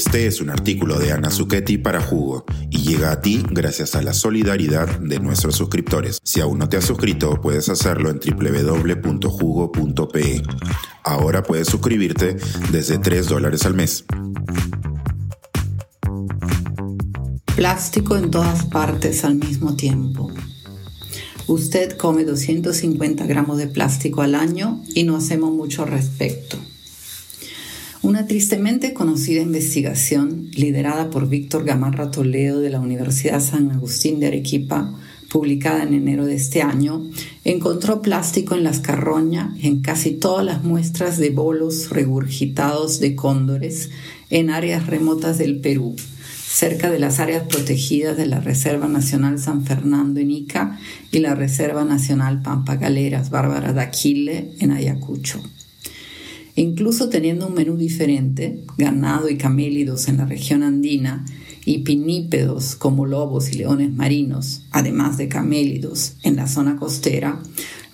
Este es un artículo de Ana Zucchetti para Jugo y llega a ti gracias a la solidaridad de nuestros suscriptores. Si aún no te has suscrito, puedes hacerlo en www.jugo.pe. Ahora puedes suscribirte desde 3 dólares al mes. Plástico en todas partes al mismo tiempo. Usted come 250 gramos de plástico al año y no hacemos mucho respecto. Una tristemente conocida investigación liderada por Víctor Gamarra Toledo de la Universidad San Agustín de Arequipa, publicada en enero de este año, encontró plástico en las carroñas en casi todas las muestras de bolos regurgitados de cóndores en áreas remotas del Perú, cerca de las áreas protegidas de la Reserva Nacional San Fernando en Ica y la Reserva Nacional Pampa Galeras Bárbara de Aquile en Ayacucho. Incluso teniendo un menú diferente, ganado y camélidos en la región andina y pinípedos como lobos y leones marinos, además de camélidos en la zona costera,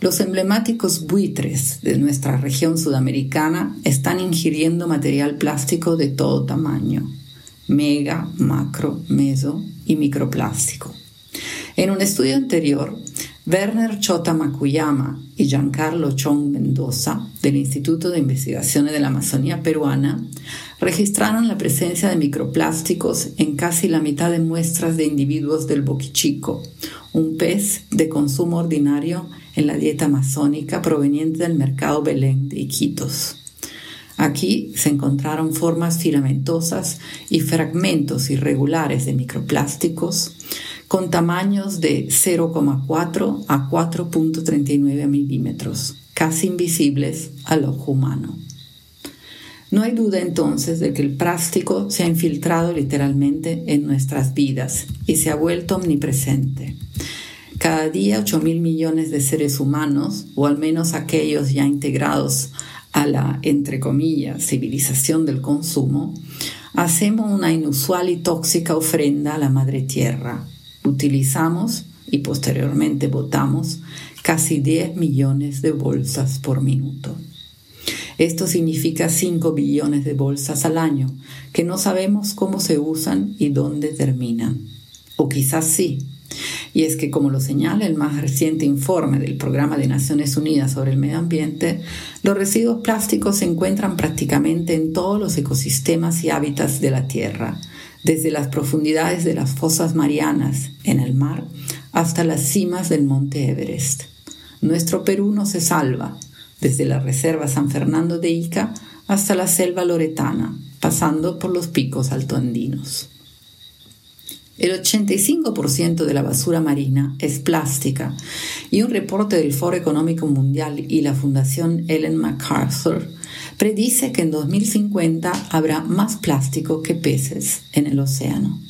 los emblemáticos buitres de nuestra región sudamericana están ingiriendo material plástico de todo tamaño, mega, macro, meso y microplástico. En un estudio anterior, Werner Chota Makuyama y Giancarlo Chong Mendoza, del Instituto de Investigaciones de la Amazonía Peruana, registraron la presencia de microplásticos en casi la mitad de muestras de individuos del boquichico, un pez de consumo ordinario en la dieta amazónica proveniente del mercado Belén de Iquitos. Aquí se encontraron formas filamentosas y fragmentos irregulares de microplásticos con tamaños de 0,4 a 4.39 milímetros, casi invisibles al ojo humano. No hay duda entonces de que el plástico se ha infiltrado literalmente en nuestras vidas y se ha vuelto omnipresente. Cada día 8 mil millones de seres humanos, o al menos aquellos ya integrados a la, entre comillas, civilización del consumo, hacemos una inusual y tóxica ofrenda a la Madre Tierra. Utilizamos y posteriormente botamos casi 10 millones de bolsas por minuto. Esto significa 5 billones de bolsas al año, que no sabemos cómo se usan y dónde terminan. O quizás sí, y es que, como lo señala el más reciente informe del Programa de Naciones Unidas sobre el Medio Ambiente, los residuos plásticos se encuentran prácticamente en todos los ecosistemas y hábitats de la Tierra, desde las profundidades de las fosas marianas en el mar hasta las cimas del monte Everest. Nuestro Perú no se salva, desde la Reserva San Fernando de Ica hasta la selva loretana, pasando por los picos altoandinos. El 85% de la basura marina es plástica y un reporte del Foro Económico Mundial y la Fundación Ellen MacArthur predice que en 2050 habrá más plástico que peces en el océano.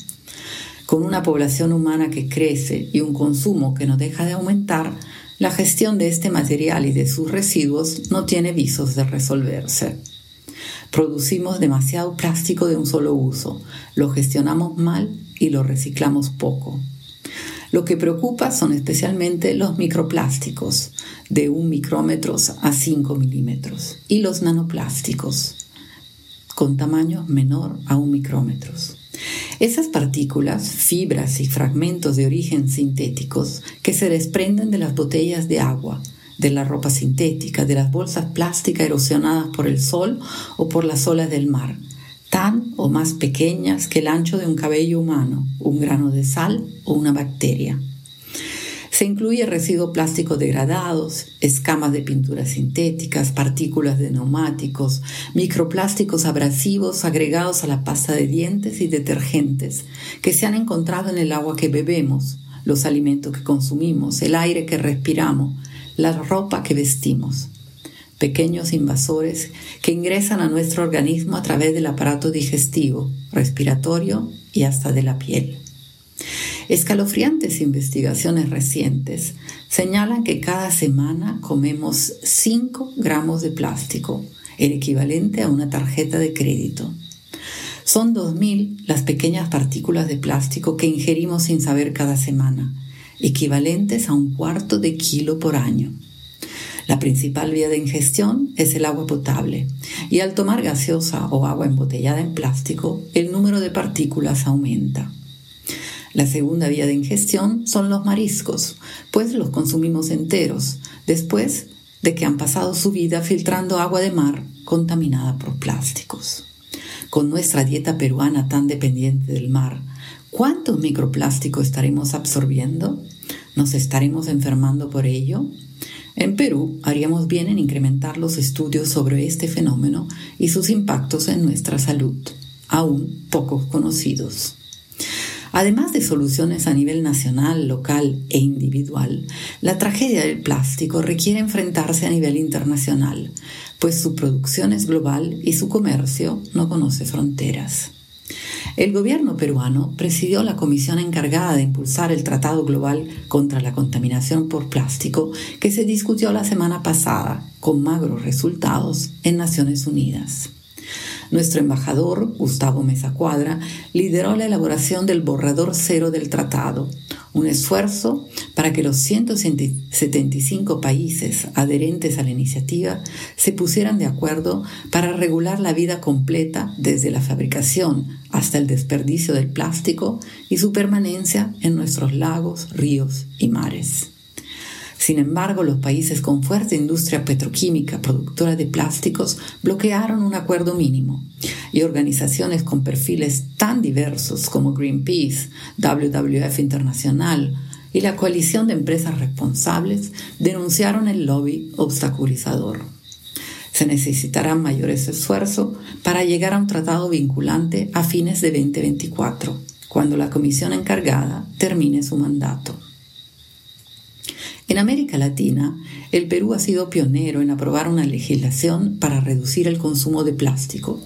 Con una población humana que crece y un consumo que no deja de aumentar, la gestión de este material y de sus residuos no tiene visos de resolverse. Producimos demasiado plástico de un solo uso, lo gestionamos mal y lo reciclamos poco. Lo que preocupa son especialmente los microplásticos, de un micrómetro a 5 milímetros, y los nanoplásticos, con tamaño menor a un micrómetro. Esas partículas, fibras y fragmentos de origen sintéticos que se desprenden de las botellas de agua, de la ropa sintética, de las bolsas plásticas erosionadas por el sol o por las olas del mar, tan o más pequeñas que el ancho de un cabello humano, un grano de sal o una bacteria. Se incluye residuos plásticos degradados, escamas de pinturas sintéticas, partículas de neumáticos, microplásticos abrasivos agregados a la pasta de dientes y detergentes que se han encontrado en el agua que bebemos, los alimentos que consumimos, el aire que respiramos, la ropa que vestimos. Pequeños invasores que ingresan a nuestro organismo a través del aparato digestivo, respiratorio y hasta de la piel. Escalofriantes investigaciones recientes señalan que cada semana comemos 5 gramos de plástico, el equivalente a una tarjeta de crédito. Son 2.000 las pequeñas partículas de plástico que ingerimos sin saber cada semana, equivalentes a un cuarto de kilo por año. La principal vía de ingestión es el agua potable y al tomar gaseosa o agua embotellada en plástico, el número de partículas aumenta. La segunda vía de ingestión son los mariscos, pues los consumimos enteros, después de que han pasado su vida filtrando agua de mar contaminada por plásticos. Con nuestra dieta peruana tan dependiente del mar, ¿cuántos microplásticos estaremos absorbiendo? ¿Nos estaremos enfermando por ello? En Perú haríamos bien en incrementar los estudios sobre este fenómeno y sus impactos en nuestra salud, aún poco conocidos. Además de soluciones a nivel nacional, local e individual, la tragedia del plástico requiere enfrentarse a nivel internacional, pues su producción es global y su comercio no conoce fronteras. El gobierno peruano presidió la comisión encargada de impulsar el Tratado Global contra la Contaminación por Plástico que se discutió la semana pasada con magros resultados en Naciones Unidas. Nuestro embajador, Gustavo Mesa Cuadra, lideró la elaboración del borrador cero del tratado, un esfuerzo para que los 175 países adherentes a la iniciativa se pusieran de acuerdo para regular la vida completa desde la fabricación hasta el desperdicio del plástico y su permanencia en nuestros lagos, ríos y mares. Sin embargo, los países con fuerte industria petroquímica productora de plásticos bloquearon un acuerdo mínimo y organizaciones con perfiles tan diversos como Greenpeace, WWF Internacional y la coalición de empresas responsables denunciaron el lobby obstaculizador. Se necesitarán mayores esfuerzos para llegar a un tratado vinculante a fines de 2024, cuando la comisión encargada termine su mandato. En América Latina, el Perú ha sido pionero en aprobar una legislación para reducir el consumo de plástico,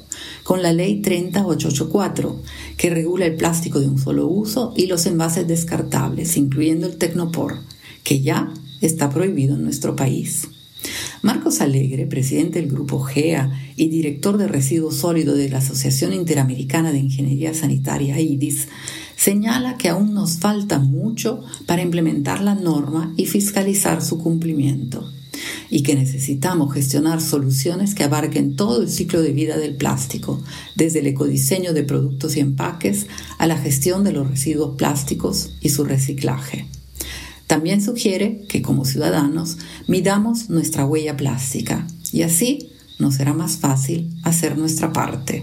con la Ley 30884, que regula el plástico de un solo uso y los envases descartables, incluyendo el Tecnopor, que ya está prohibido en nuestro país. Marcos Alegre, presidente del Grupo GEA y director de residuos sólidos de la Asociación Interamericana de Ingeniería Sanitaria, IDIS, señala que aún nos falta mucho para implementar la norma y fiscalizar su cumplimiento y que necesitamos gestionar soluciones que abarquen todo el ciclo de vida del plástico, desde el ecodiseño de productos y empaques a la gestión de los residuos plásticos y su reciclaje. También sugiere que como ciudadanos midamos nuestra huella plástica y así nos será más fácil hacer nuestra parte.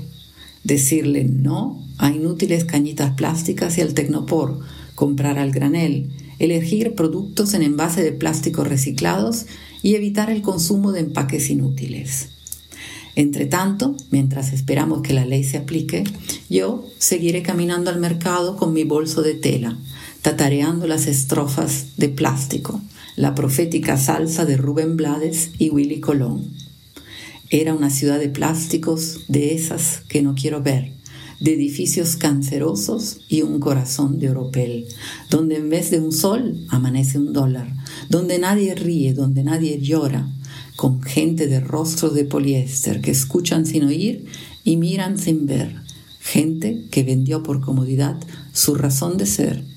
Decirle no a inútiles cañitas plásticas y al tecnopor, comprar al granel, elegir productos en envase de plástico reciclados y evitar el consumo de empaques inútiles. Entre tanto, mientras esperamos que la ley se aplique, yo seguiré caminando al mercado con mi bolso de tela, tatareando las estrofas de plástico, la profética salsa de Rubén Blades y Willy Colón. Era una ciudad de plásticos, de esas que no quiero ver, de edificios cancerosos y un corazón de oropel, donde en vez de un sol amanece un dólar, donde nadie ríe, donde nadie llora, con gente de rostros de poliéster que escuchan sin oír y miran sin ver, gente que vendió por comodidad su razón de ser